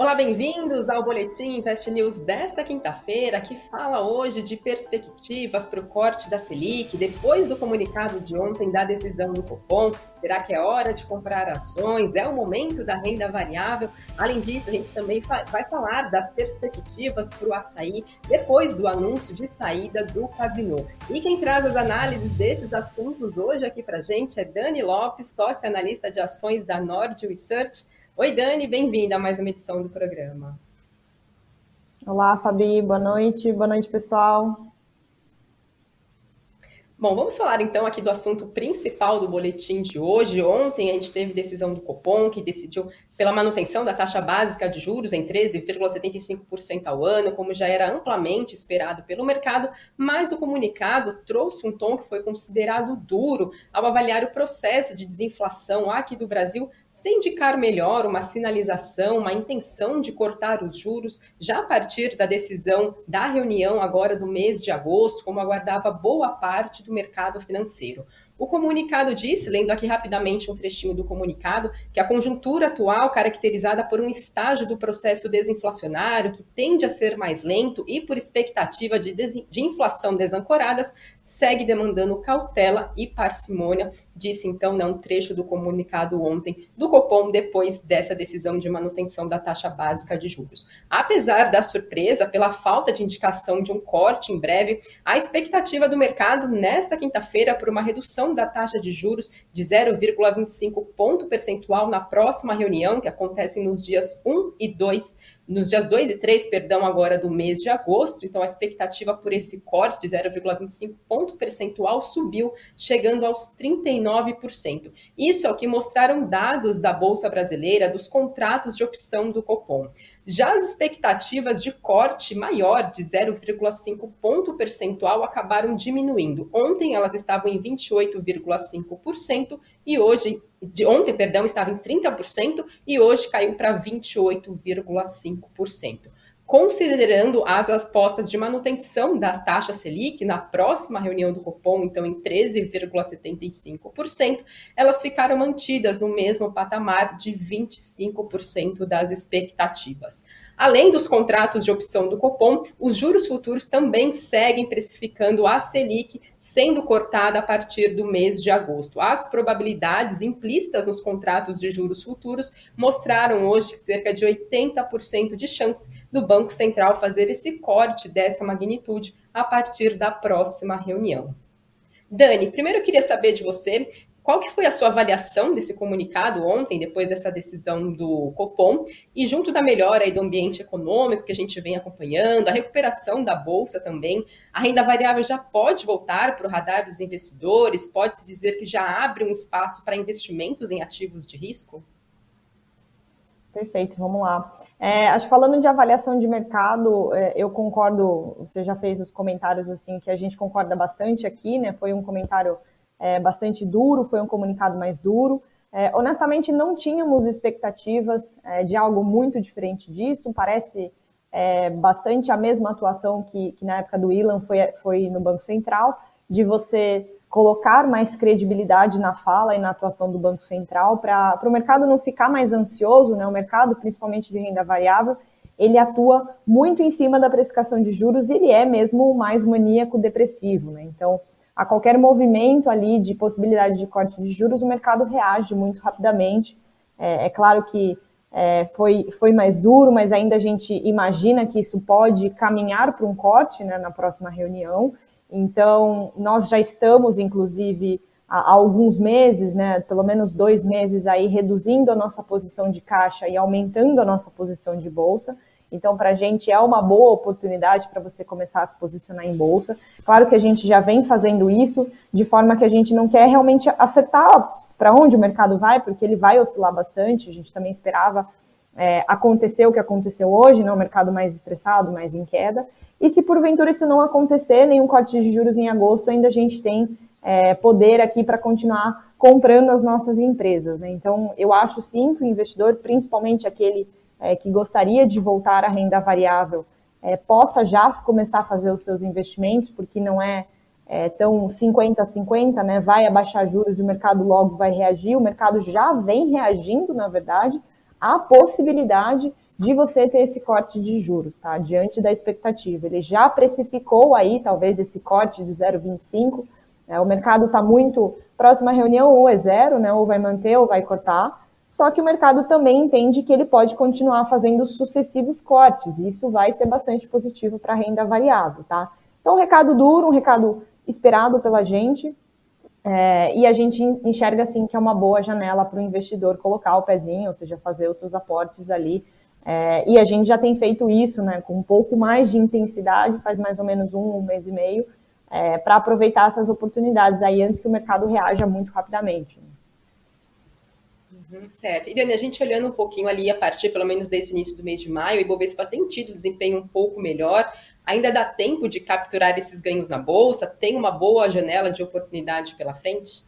Olá, bem-vindos ao Boletim Invest News desta quinta-feira, que fala hoje de perspectivas para o corte da Selic, depois do comunicado de ontem da decisão do Copom. Será que é hora de comprar ações? É o momento da renda variável? Além disso, a gente também vai falar das perspectivas para o açaí depois do anúncio de saída do Casino. E quem traz as análises desses assuntos hoje aqui para gente é Dani Lopes, sócia analista de ações da Nord Research. Oi, Dani, bem-vinda a mais uma edição do programa. Olá, Fabi, boa noite, boa noite, pessoal. Bom, vamos falar então aqui do assunto principal do boletim de hoje. Ontem a gente teve decisão do Copom, que decidiu pela manutenção da taxa básica de juros em 13,75% ao ano, como já era amplamente esperado pelo mercado, mas o comunicado trouxe um tom que foi considerado duro ao avaliar o processo de desinflação aqui do Brasil, sem indicar melhor uma sinalização, uma intenção de cortar os juros já a partir da decisão da reunião agora do mês de agosto, como aguardava boa parte do mercado financeiro. O comunicado disse, lendo aqui rapidamente um trechinho do comunicado, que a conjuntura atual, caracterizada por um estágio do processo desinflacionário que tende a ser mais lento e por expectativa de, de inflação desancoradas, segue demandando cautela e parcimônia, disse então né, um trecho do comunicado ontem do Copom depois dessa decisão de manutenção da taxa básica de juros. Apesar da surpresa pela falta de indicação de um corte em breve, a expectativa do mercado nesta quinta-feira por uma redução da taxa de juros de 0,25 ponto percentual na próxima reunião, que acontece nos dias 1 e 2 nos dias 2 e 3, perdão, agora do mês de agosto. Então, a expectativa por esse corte de 0,25 ponto percentual subiu, chegando aos 39%. Isso é o que mostraram dados da Bolsa Brasileira dos contratos de opção do Copom. Já as expectativas de corte maior, de 0,5 ponto percentual, acabaram diminuindo. Ontem elas estavam em 28,5% e hoje, de ontem, perdão, estava em 30% e hoje caiu para 28,5% considerando as apostas de manutenção da taxa Selic na próxima reunião do Copom, então em 13,75%, elas ficaram mantidas no mesmo patamar de 25% das expectativas. Além dos contratos de opção do Copom, os juros futuros também seguem precificando a Selic, sendo cortada a partir do mês de agosto. As probabilidades implícitas nos contratos de juros futuros mostraram hoje cerca de 80% de chance do Banco Central fazer esse corte dessa magnitude a partir da próxima reunião. Dani, primeiro eu queria saber de você qual que foi a sua avaliação desse comunicado ontem, depois dessa decisão do Copom, e junto da melhora aí do ambiente econômico que a gente vem acompanhando, a recuperação da Bolsa também, a renda variável já pode voltar para o radar dos investidores? Pode-se dizer que já abre um espaço para investimentos em ativos de risco? Perfeito, vamos lá. É, acho falando de avaliação de mercado, é, eu concordo, você já fez os comentários assim, que a gente concorda bastante aqui, né? Foi um comentário é, bastante duro, foi um comunicado mais duro. É, honestamente, não tínhamos expectativas é, de algo muito diferente disso, parece é, bastante a mesma atuação que, que, na época do Ilan foi, foi no Banco Central, de você colocar mais credibilidade na fala e na atuação do Banco Central para o mercado não ficar mais ansioso, né? o mercado, principalmente de renda variável, ele atua muito em cima da precificação de juros e ele é mesmo mais maníaco depressivo. Né? Então, a qualquer movimento ali de possibilidade de corte de juros, o mercado reage muito rapidamente. É, é claro que é, foi, foi mais duro, mas ainda a gente imagina que isso pode caminhar para um corte né, na próxima reunião. Então, nós já estamos, inclusive, há alguns meses, né, pelo menos dois meses aí, reduzindo a nossa posição de caixa e aumentando a nossa posição de bolsa. Então, para a gente é uma boa oportunidade para você começar a se posicionar em bolsa. Claro que a gente já vem fazendo isso de forma que a gente não quer realmente acertar para onde o mercado vai, porque ele vai oscilar bastante. A gente também esperava é, acontecer o que aconteceu hoje, né, o mercado mais estressado, mais em queda. E se porventura isso não acontecer, nenhum corte de juros em agosto, ainda a gente tem é, poder aqui para continuar comprando as nossas empresas. Né? Então, eu acho sim que o investidor, principalmente aquele é, que gostaria de voltar à renda variável é, possa já começar a fazer os seus investimentos, porque não é, é tão 50-50, né? Vai abaixar juros e o mercado logo vai reagir. O mercado já vem reagindo, na verdade, à possibilidade de você ter esse corte de juros, tá? Diante da expectativa. Ele já precificou aí, talvez, esse corte de 0,25. Né? O mercado está muito próxima reunião, ou é zero, né? Ou vai manter ou vai cortar. Só que o mercado também entende que ele pode continuar fazendo sucessivos cortes, e isso vai ser bastante positivo para a renda variável, tá? Então, um recado duro, um recado esperado pela gente, é, e a gente enxerga assim que é uma boa janela para o investidor colocar o pezinho, ou seja, fazer os seus aportes ali é, e a gente já tem feito isso, né, com um pouco mais de intensidade, faz mais ou menos um, um mês e meio, é, para aproveitar essas oportunidades aí antes que o mercado reaja muito rapidamente. Certo. E Dani, a gente olhando um pouquinho ali, a partir pelo menos desde o início do mês de maio, o Ibovespa tem tido desempenho um pouco melhor. Ainda dá tempo de capturar esses ganhos na bolsa? Tem uma boa janela de oportunidade pela frente?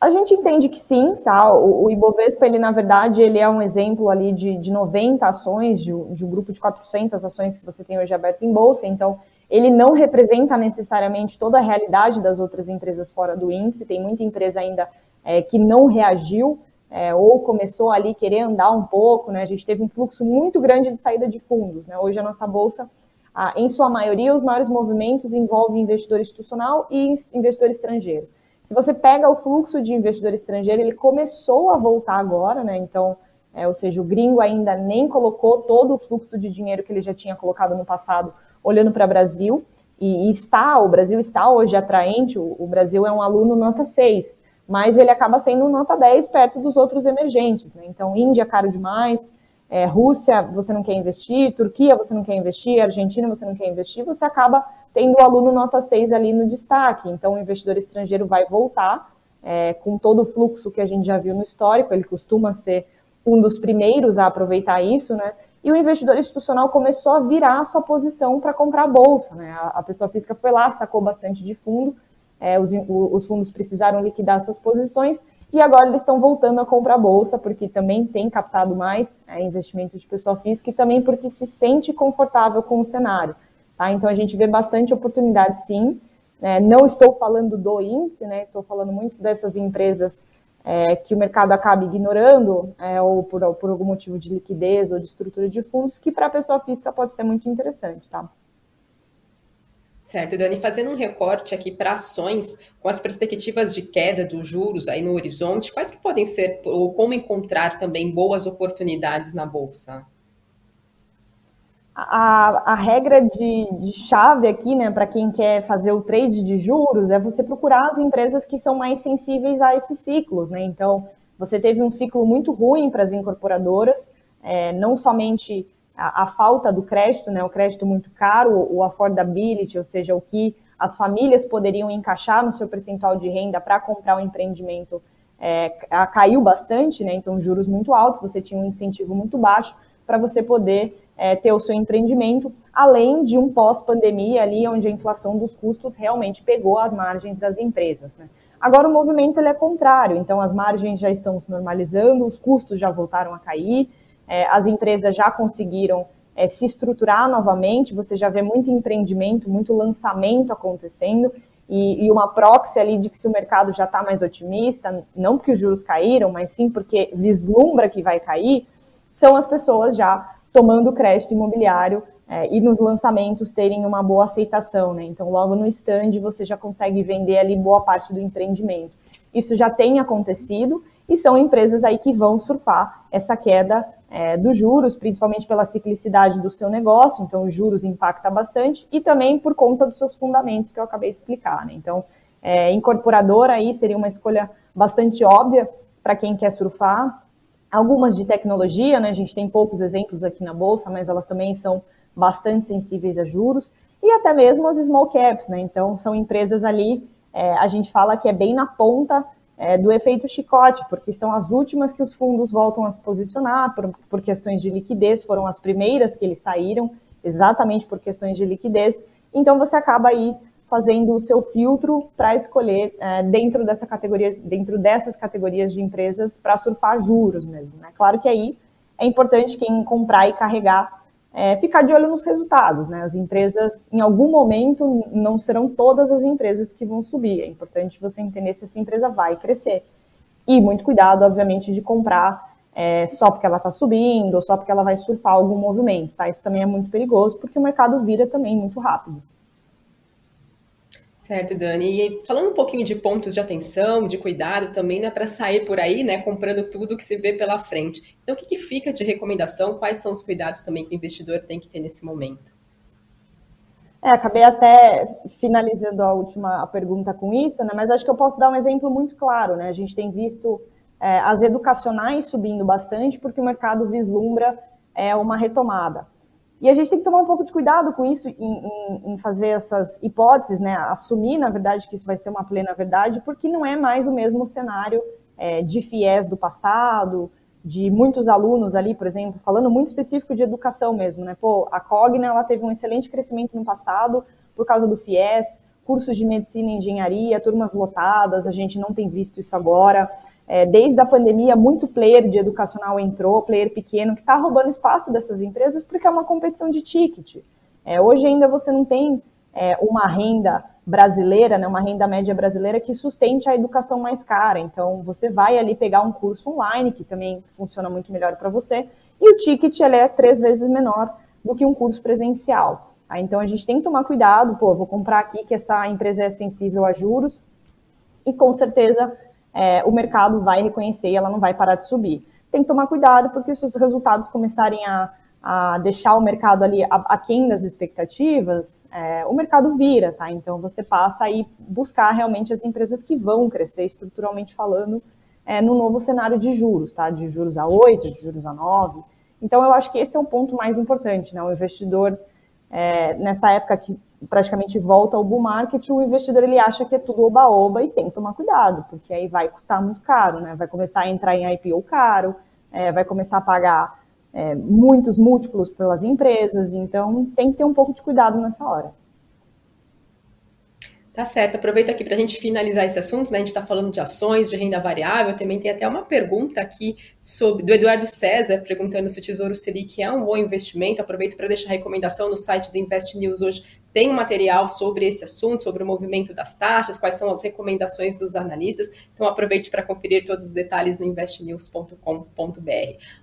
A gente entende que sim, tá? O, o, Ibovespa, ele na verdade, ele é um exemplo ali de, de 90 ações, de, de, um grupo de 400 ações que você tem hoje aberto em bolsa, então ele não representa necessariamente toda a realidade das outras empresas fora do índice, tem muita empresa ainda é, que não reagiu, é, ou começou ali querer andar um pouco, né? A gente teve um fluxo muito grande de saída de fundos, né? Hoje a nossa bolsa, em sua maioria, os maiores movimentos envolvem investidor institucional e investidor estrangeiro. Se você pega o fluxo de investidor estrangeiro, ele começou a voltar agora, né? Então, é, ou seja, o gringo ainda nem colocou todo o fluxo de dinheiro que ele já tinha colocado no passado, olhando para o Brasil. E, e, está, o Brasil está hoje atraente, o, o, Brasil é um aluno nota 6, mas ele acaba sendo nota 10 perto dos outros emergentes. Né? Então, Índia caro demais, é, Rússia você não quer investir, Turquia você não quer investir, Argentina você não quer investir, você acaba tendo o aluno nota 6 ali no destaque. Então, o investidor estrangeiro vai voltar é, com todo o fluxo que a gente já viu no histórico, ele costuma ser um dos primeiros a aproveitar isso, né? E o investidor institucional começou a virar a sua posição para comprar a bolsa, né? A, pessoa física foi lá, sacou bastante de fundo, é, os, os fundos precisaram liquidar suas posições e agora eles estão voltando a comprar bolsa, porque também tem captado mais é, investimento de pessoa física e também porque se sente confortável com o cenário. Tá? Então a gente vê bastante oportunidade sim. É, não estou falando do índice, né? estou falando muito dessas empresas é, que o mercado acaba ignorando, é, ou por, por, algum motivo de liquidez ou de estrutura de fundos, que para a pessoa física pode ser muito interessante. Tá? Certo, Dani, fazendo um recorte aqui para ações com as perspectivas de queda dos juros aí no horizonte, quais que podem ser, ou como encontrar também boas oportunidades na Bolsa? a, a regra de, de, chave aqui, né, para quem quer fazer o trade de juros, é você procurar as empresas que são mais sensíveis a esses ciclos, né? Então, você teve um ciclo muito ruim para as incorporadoras, é, não somente a, a, falta do crédito, né, o crédito muito caro, o affordability, ou seja, o que as famílias poderiam encaixar no seu percentual de renda para comprar um empreendimento é, caiu bastante, né? Então, juros muito altos, você tinha um incentivo muito baixo para você poder é, ter o seu empreendimento, além de um pós-pandemia ali, onde a inflação dos custos realmente pegou as margens das empresas. Né? Agora o movimento ele é contrário, então as margens já estão se normalizando, os custos já voltaram a cair, é, as empresas já conseguiram é, se estruturar novamente, você já vê muito empreendimento, muito lançamento acontecendo, e, e uma proxy ali de que se o mercado já está mais otimista, não porque os juros caíram, mas sim porque vislumbra que vai cair, são as pessoas já tomando crédito imobiliário é, e nos lançamentos terem uma boa aceitação, né? Então, logo no stand você já consegue vender ali boa parte do empreendimento. Isso já tem acontecido e são empresas aí que vão surfar essa queda é, dos juros, principalmente pela ciclicidade do seu negócio, então os juros impacta bastante, e também por conta dos seus fundamentos que eu acabei de explicar. Né? Então, é, incorporadora aí seria uma escolha bastante óbvia para quem quer surfar, Algumas de tecnologia, né? A gente tem poucos exemplos aqui na bolsa, mas elas também são bastante sensíveis a juros e até mesmo as small caps, né? Então são empresas ali, é, a gente fala que é bem na ponta é, do efeito chicote, porque são as últimas que os fundos voltam a se posicionar por, por questões de liquidez, foram as primeiras que eles saíram, exatamente por questões de liquidez. Então você acaba aí fazendo o seu filtro para escolher é, dentro dessa categoria, dentro dessas categorias de empresas para surfar juros mesmo. Né? Claro que aí é importante quem comprar e carregar é, ficar de olho nos resultados. Né? As empresas, em algum momento, não serão todas as empresas que vão subir. É importante você entender se essa empresa vai crescer. E muito cuidado, obviamente, de comprar é, só porque ela está subindo, ou só porque ela vai surfar algum movimento, tá? Isso também é muito perigoso, porque o mercado vira também muito rápido. Certo, Dani. E falando um pouquinho de pontos de atenção, de cuidado também, né, para sair por aí, né, comprando tudo que se vê pela frente. Então, o que, que fica de recomendação? Quais são os cuidados também que o investidor tem que ter nesse momento? É, acabei até finalizando a última pergunta com isso, né? Mas acho que eu posso dar um exemplo muito claro, né? A gente tem visto é, as educacionais subindo bastante porque o mercado vislumbra é, uma retomada. E a gente tem que tomar um pouco de cuidado com isso, em, em, em, fazer essas hipóteses, né? Assumir, na verdade, que isso vai ser uma plena verdade, porque não é mais o mesmo cenário é, de fiéis do passado, de muitos alunos ali, por exemplo, falando muito específico de educação mesmo, né? Pô, a Cogna, ela teve um excelente crescimento no passado por causa do FIES, cursos de medicina e engenharia, turmas lotadas, a gente não tem visto isso agora. É, desde a pandemia, muito player de educacional entrou, player pequeno, que está roubando espaço dessas empresas porque é uma competição de ticket. É, hoje ainda você não tem é, uma renda brasileira, né, uma renda média brasileira que sustente a educação mais cara. Então, você vai ali pegar um curso online, que também funciona muito melhor para você, e o ticket ele é três vezes menor do que um curso presencial. Tá? Então, a gente tem que tomar cuidado, pô, vou comprar aqui que essa empresa é sensível a juros, e com certeza é, o mercado vai reconhecer e ela não vai parar de subir. Tem que tomar cuidado, porque se os resultados começarem a, a deixar o mercado ali aquém das expectativas, é, o mercado vira, tá? Então você passa a ir buscar realmente as empresas que vão crescer estruturalmente falando é, no novo cenário de juros, tá? De juros a 8, de juros a 9. Então eu acho que esse é o ponto mais importante, né? O investidor, é, nessa época que praticamente volta ao bull market, o investidor ele acha que é tudo oba-oba e tem que tomar cuidado, porque aí vai custar muito caro, né? Vai começar a entrar em IPO caro, é, vai começar a pagar é, muitos múltiplos pelas empresas, então tem que ter um pouco de cuidado nessa hora. Tá certo, aproveita aqui para a gente finalizar esse assunto, né? A gente está falando de ações, de renda variável, também tem até uma pergunta aqui sobre do Eduardo César, perguntando se o Tesouro Selic é um bom investimento. Aproveito para deixar a recomendação no site do Invest News hoje tem um material sobre esse assunto, sobre o movimento das taxas, quais são as recomendações dos analistas. Então aproveite para conferir todos os detalhes no investnews.com.br.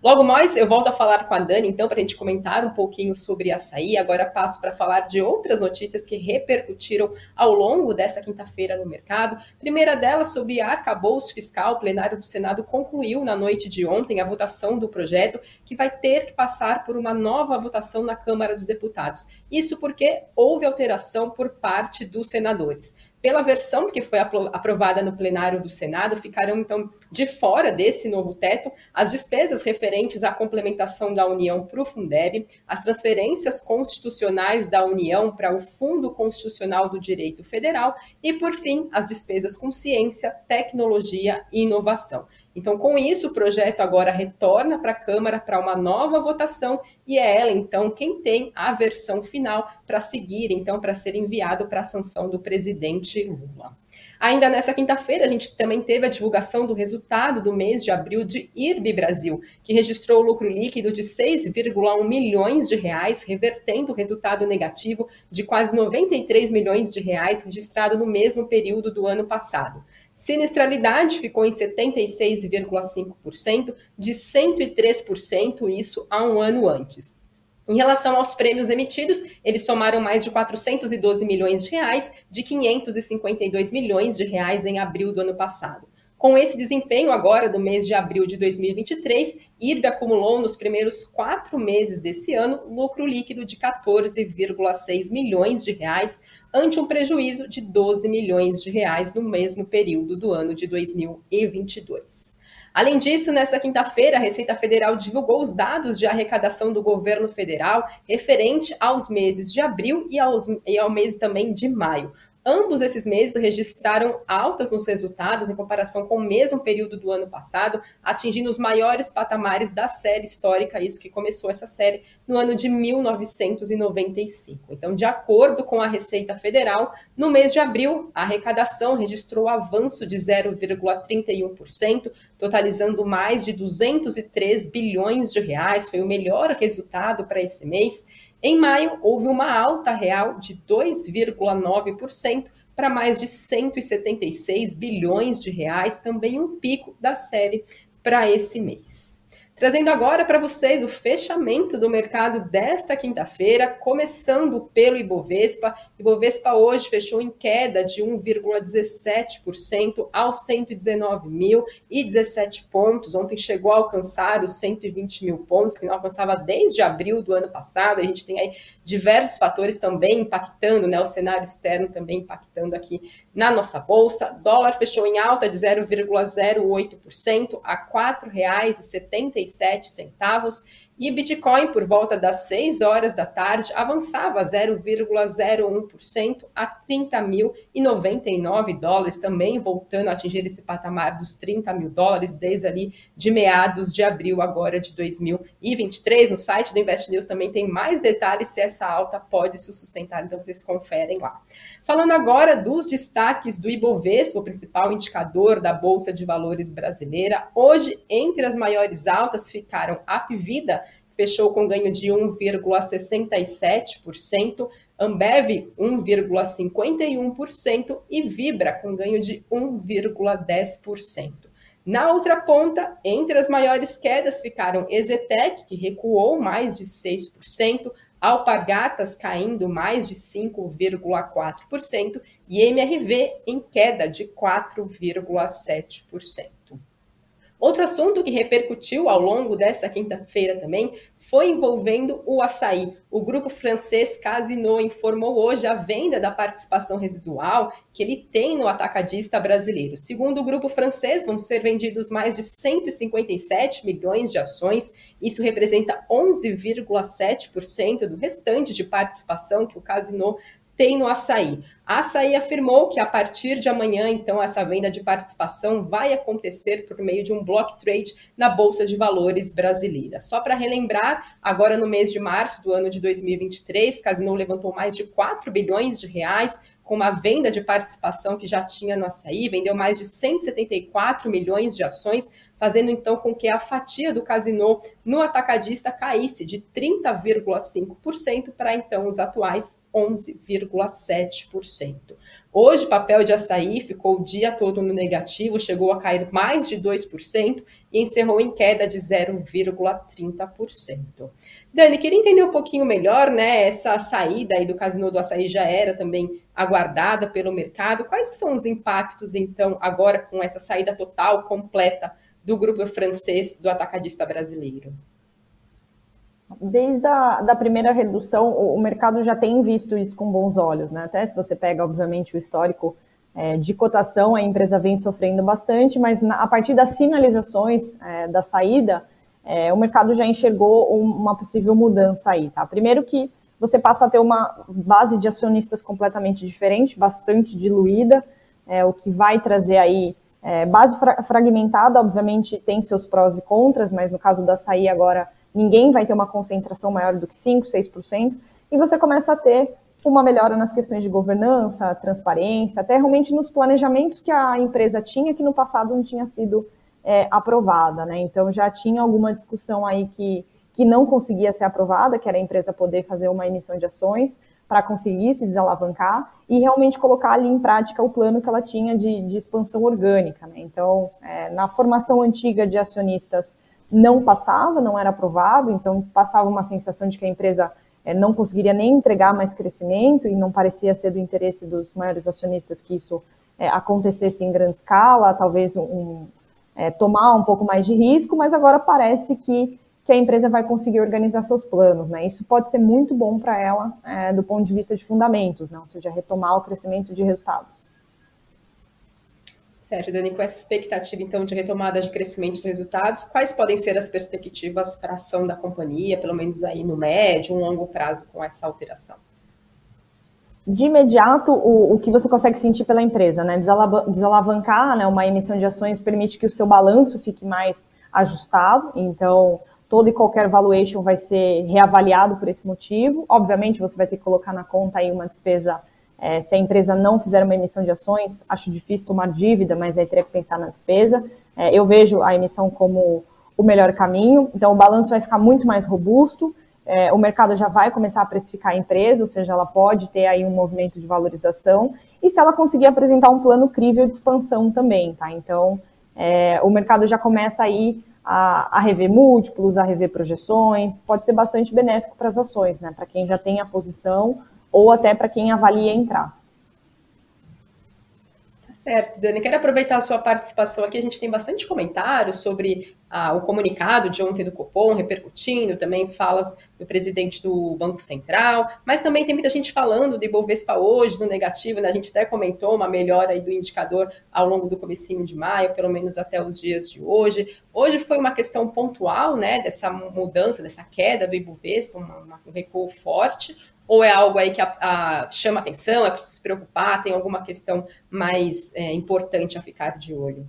Logo mais, eu volto a falar com a Dani, então, para a gente comentar um pouquinho sobre açaí. Agora passo para falar de outras notícias que repercutiram ao longo dessa quinta-feira no mercado. Primeira delas, sobre arcabouço fiscal, o plenário do Senado concluiu na noite de ontem a votação do projeto, que vai ter que passar por uma nova votação na Câmara dos Deputados. Isso porque houve alteração por parte dos senadores. Pela versão que foi aprovada no plenário do Senado, ficarão então de fora desse novo teto as despesas referentes à complementação da União para o Fundeb, as transferências constitucionais da União para o Fundo Constitucional do Direito Federal e, por fim, as despesas com ciência, tecnologia e inovação. Então, com isso, o projeto agora retorna para a Câmara para uma nova votação e é ela, então, quem tem a versão final para seguir, então, para ser enviado para a sanção do presidente Lula. Ainda nessa quinta-feira, a gente também teve a divulgação do resultado do mês de abril de IRB Brasil, que registrou lucro líquido de 6,1 milhões de reais, revertendo o resultado negativo de quase 93 milhões de reais registrado no mesmo período do ano passado. Sinistralidade ficou em 76,5%, de 103%, isso há um ano antes. Em relação aos prêmios emitidos, eles somaram mais de 412 milhões de reais, de 552 milhões de reais em abril do ano passado. Com esse desempenho agora do mês de abril de 2023, IRB acumulou nos primeiros quatro meses desse ano lucro líquido de 14,6 milhões de reais, ante um prejuízo de 12 milhões de reais no mesmo período do ano de 2022. Além disso, nesta quinta-feira, a Receita Federal divulgou os dados de arrecadação do governo federal referente aos meses de abril e, aos, e ao mês também de maio. Ambos esses meses registraram altas nos resultados em comparação com o mesmo período do ano passado, atingindo os maiores patamares da série histórica, isso que começou essa série no ano de 1995. Então, de acordo com a Receita Federal, no mês de abril, a arrecadação registrou avanço de 0,31%, totalizando mais de 203 bilhões de reais, foi o melhor resultado para esse mês. Em maio, houve uma alta real de 2,9% para mais de 176 bilhões de reais, também um pico da série para esse mês. Trazendo agora para vocês o fechamento do mercado desta quinta-feira, começando pelo Ibovespa. Ibovespa hoje fechou em queda de 1,17% aos 119.017 pontos. Ontem chegou a alcançar os 120 mil pontos, que não alcançava desde abril do ano passado. A gente tem aí diversos fatores também impactando, né? O cenário externo também impactando aqui na nossa bolsa. Dólar fechou em alta de 0,08% a R$ 4,77 e Bitcoin, por volta das 6 horas da tarde, avançava 0,01% a 30.099 dólares, também voltando a atingir esse patamar dos 30 mil dólares desde ali de meados de abril agora de 2023. No site do Invest News também tem mais detalhes se essa alta pode se sustentar, então vocês conferem lá. Falando agora dos destaques do Ibovespa, o principal indicador da Bolsa de Valores brasileira, hoje entre as maiores altas ficaram a Pivida fechou com ganho de 1,67%, Ambev 1,51% e Vibra com ganho de 1,10%. Na outra ponta, entre as maiores quedas ficaram Ezetec, que recuou mais de 6%, Alpargatas caindo mais de 5,4% e MRV em queda de 4,7%. Outro assunto que repercutiu ao longo desta quinta-feira também foi envolvendo o açaí. O grupo francês Casino informou hoje a venda da participação residual que ele tem no atacadista brasileiro. Segundo o grupo francês, vão ser vendidos mais de 157 milhões de ações. Isso representa 11,7% do restante de participação que o Casino tem no açaí. A Açaí afirmou que a partir de amanhã, então, essa venda de participação vai acontecer por meio de um block trade na Bolsa de Valores brasileira. Só para relembrar, agora no mês de março do ano de 2023, Casino levantou mais de 4 bilhões de reais com uma venda de participação que já tinha no açaí, vendeu mais de 174 milhões de ações, fazendo então com que a fatia do casino no atacadista caísse de 30,5% para então os atuais 11,7%. Hoje, papel de açaí ficou o dia todo no negativo, chegou a cair mais de 2% e encerrou em queda de 0,30%. Dani, queria entender um pouquinho melhor, né? Essa saída aí do Casino do Açaí já era também aguardada pelo mercado. Quais são os impactos, então, agora com essa saída total, completa do grupo francês do atacadista brasileiro? Desde a da primeira redução, o mercado já tem visto isso com bons olhos, né? Até se você pega, obviamente, o histórico é, de cotação, a empresa vem sofrendo bastante, mas na, a partir das sinalizações é, da saída, é, o mercado já enxergou uma possível mudança aí, tá? Primeiro que você passa a ter uma base de acionistas completamente diferente, bastante diluída, é, o que vai trazer aí é, base fra fragmentada, obviamente tem seus prós e contras, mas no caso da açaí agora ninguém vai ter uma concentração maior do que 5%, 6%, e você começa a ter uma melhora nas questões de governança, transparência, até realmente nos planejamentos que a empresa tinha, que no passado não tinha sido é, aprovada, né? Então já tinha alguma discussão aí que, que não conseguia ser aprovada, que era a empresa poder fazer uma emissão de ações para conseguir se desalavancar e realmente colocar ali em prática o plano que ela tinha de, de expansão orgânica. Né? Então, é, na formação antiga de acionistas, não passava, não era aprovado, então passava uma sensação de que a empresa é, não conseguiria nem entregar mais crescimento e não parecia ser do interesse dos maiores acionistas que isso é, acontecesse em grande escala, talvez um, é, tomar um pouco mais de risco, mas agora parece que, que a empresa vai conseguir organizar seus planos. Né? Isso pode ser muito bom para ela do ponto de vista de fundamentos, né? ou seja, retomar o crescimento de resultados. Certo, Dani, com essa expectativa, então, de retomada de crescimento dos resultados, quais podem ser as perspectivas para a ação da companhia, pelo menos aí no médio, um longo prazo com essa alteração? De imediato, o, o que você consegue sentir pela empresa, né? Desalavancar né, uma emissão de ações permite que o seu balanço fique mais ajustado, então todo e qualquer valuation vai ser reavaliado por esse motivo. Obviamente, você vai ter que colocar na conta aí uma despesa é, se a empresa não fizer uma emissão de ações, acho difícil tomar dívida, mas aí teria que pensar na despesa. É, eu vejo a emissão como o melhor caminho, então o balanço vai ficar muito mais robusto, é, o mercado já vai começar a precificar a empresa, ou seja, ela pode ter aí um movimento de valorização, e se ela conseguir apresentar um plano crível de expansão também, tá? Então, é, o mercado já começa aí a, a rever múltiplos, a rever projeções, pode ser bastante benéfico para as ações, né? Para quem já tem a posição ou até para quem avalia entrar. Tá certo, Dani. Quero aproveitar a sua participação aqui. A gente tem bastante comentários sobre ah, o comunicado de ontem do Copom, repercutindo também falas do presidente do Banco Central, mas também tem muita gente falando do Ibovespa hoje, do negativo, né? A gente até comentou uma melhora do indicador ao longo do comecinho de maio, pelo menos até os dias de hoje. Hoje foi uma questão pontual, né, dessa mudança, dessa queda do Ibovespa, um recuo forte, ou é algo aí que a, a, chama atenção, é preciso se preocupar, tem alguma questão mais é, importante a ficar de olho?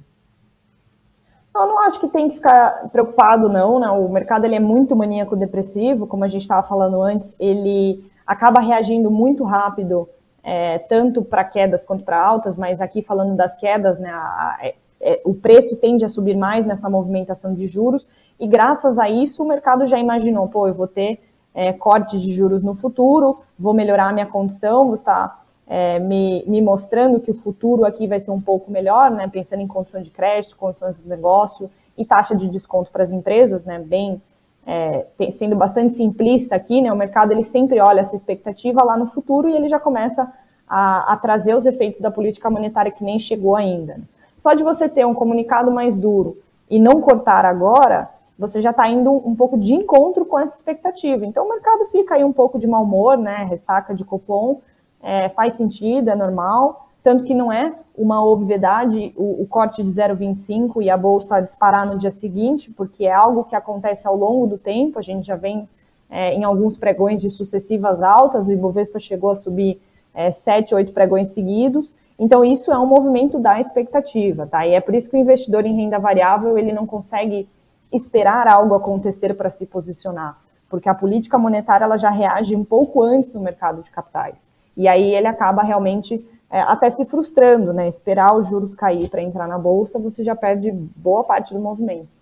Eu não acho que tem que ficar preocupado, não. Né? O mercado ele é muito maníaco-depressivo, como a gente estava falando antes, ele acaba reagindo muito rápido, é, tanto para quedas quanto para altas, mas aqui falando das quedas, né, a, a, é, é, o preço tende a subir mais nessa movimentação de juros, e graças a isso o mercado já imaginou, pô, eu vou ter é, corte de juros no futuro, vou melhorar a minha condição, vou estar é, me, me, mostrando que o futuro aqui vai ser um pouco melhor, né, pensando em condição de crédito, condições de negócio e taxa de desconto para as empresas, né, bem é, tem, sendo bastante simplista aqui, né, o mercado ele sempre olha essa expectativa lá no futuro e ele já começa a, a trazer os efeitos da política monetária que nem chegou ainda. Só de você ter um comunicado mais duro e não cortar agora, você já está indo um pouco de encontro com essa expectativa. Então o mercado fica aí um pouco de mau humor, né, ressaca de cupom, é, faz sentido, é normal, tanto que não é uma obviedade o, o corte de 0,25 e a bolsa disparar no dia seguinte, porque é algo que acontece ao longo do tempo, a gente já vem é, em alguns pregões de sucessivas altas, o Ibovespa chegou a subir é, 7, 8 pregões seguidos, então isso é um movimento da expectativa, tá? E é por isso que o investidor em renda variável, ele não consegue esperar algo acontecer para se posicionar, porque a política monetária ela já reage um pouco antes no mercado de capitais. E aí ele acaba realmente é, até se frustrando, né? Esperar os juros cair para entrar na bolsa, você já perde boa parte do movimento.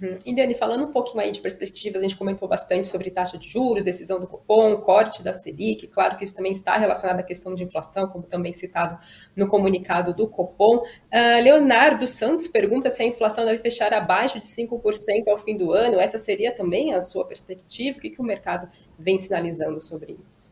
Uhum. E Dani, falando um pouquinho aí de perspectivas, a gente comentou bastante sobre taxa de juros, decisão do Copom, corte da Selic, claro que isso também está relacionado à questão de inflação, como também citado no comunicado do Copom. Uh, Leonardo Santos pergunta se a inflação deve fechar abaixo de 5% ao fim do ano, essa seria também a sua perspectiva? O que, que o mercado vem sinalizando sobre isso?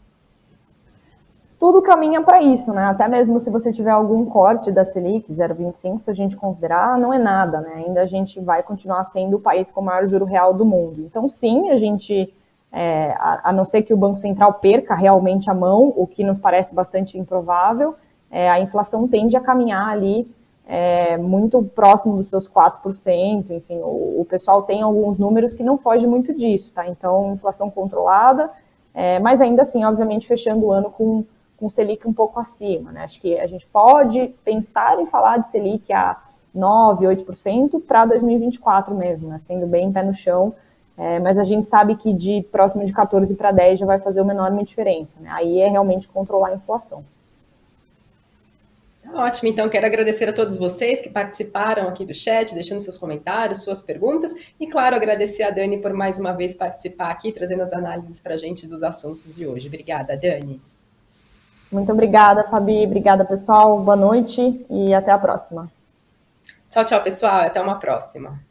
Tudo caminha para isso, né? Até mesmo se você tiver algum corte da Selic 0,25, se a gente considerar, não é nada, né? Ainda a gente vai continuar sendo o país com o maior juro real do mundo. Então, sim, a gente, é, a, a, não ser que o Banco Central perca realmente a mão, o que nos parece bastante improvável, é, a inflação tende a caminhar ali é, muito próximo dos seus 4%, enfim, o, o, pessoal tem alguns números que não foge muito disso, tá? Então, inflação controlada, é, mas ainda assim, obviamente, fechando o ano com com Selic um pouco acima. Né? Acho que a gente pode pensar em falar de Selic a 9, 8% para 2024 mesmo, né? sendo bem pé no chão. É, mas a gente sabe que de próximo de 14 para 10 já vai fazer uma enorme diferença. Né? Aí é realmente controlar a inflação. Tá ótimo, então quero agradecer a todos vocês que participaram aqui do chat, deixando seus comentários, suas perguntas, e claro, agradecer a Dani por mais uma vez participar aqui, trazendo as análises para a gente dos assuntos de hoje. Obrigada, Dani. Muito obrigada, Fabi. Obrigada, pessoal. Boa noite e até a próxima. Tchau, tchau, pessoal. Até uma próxima.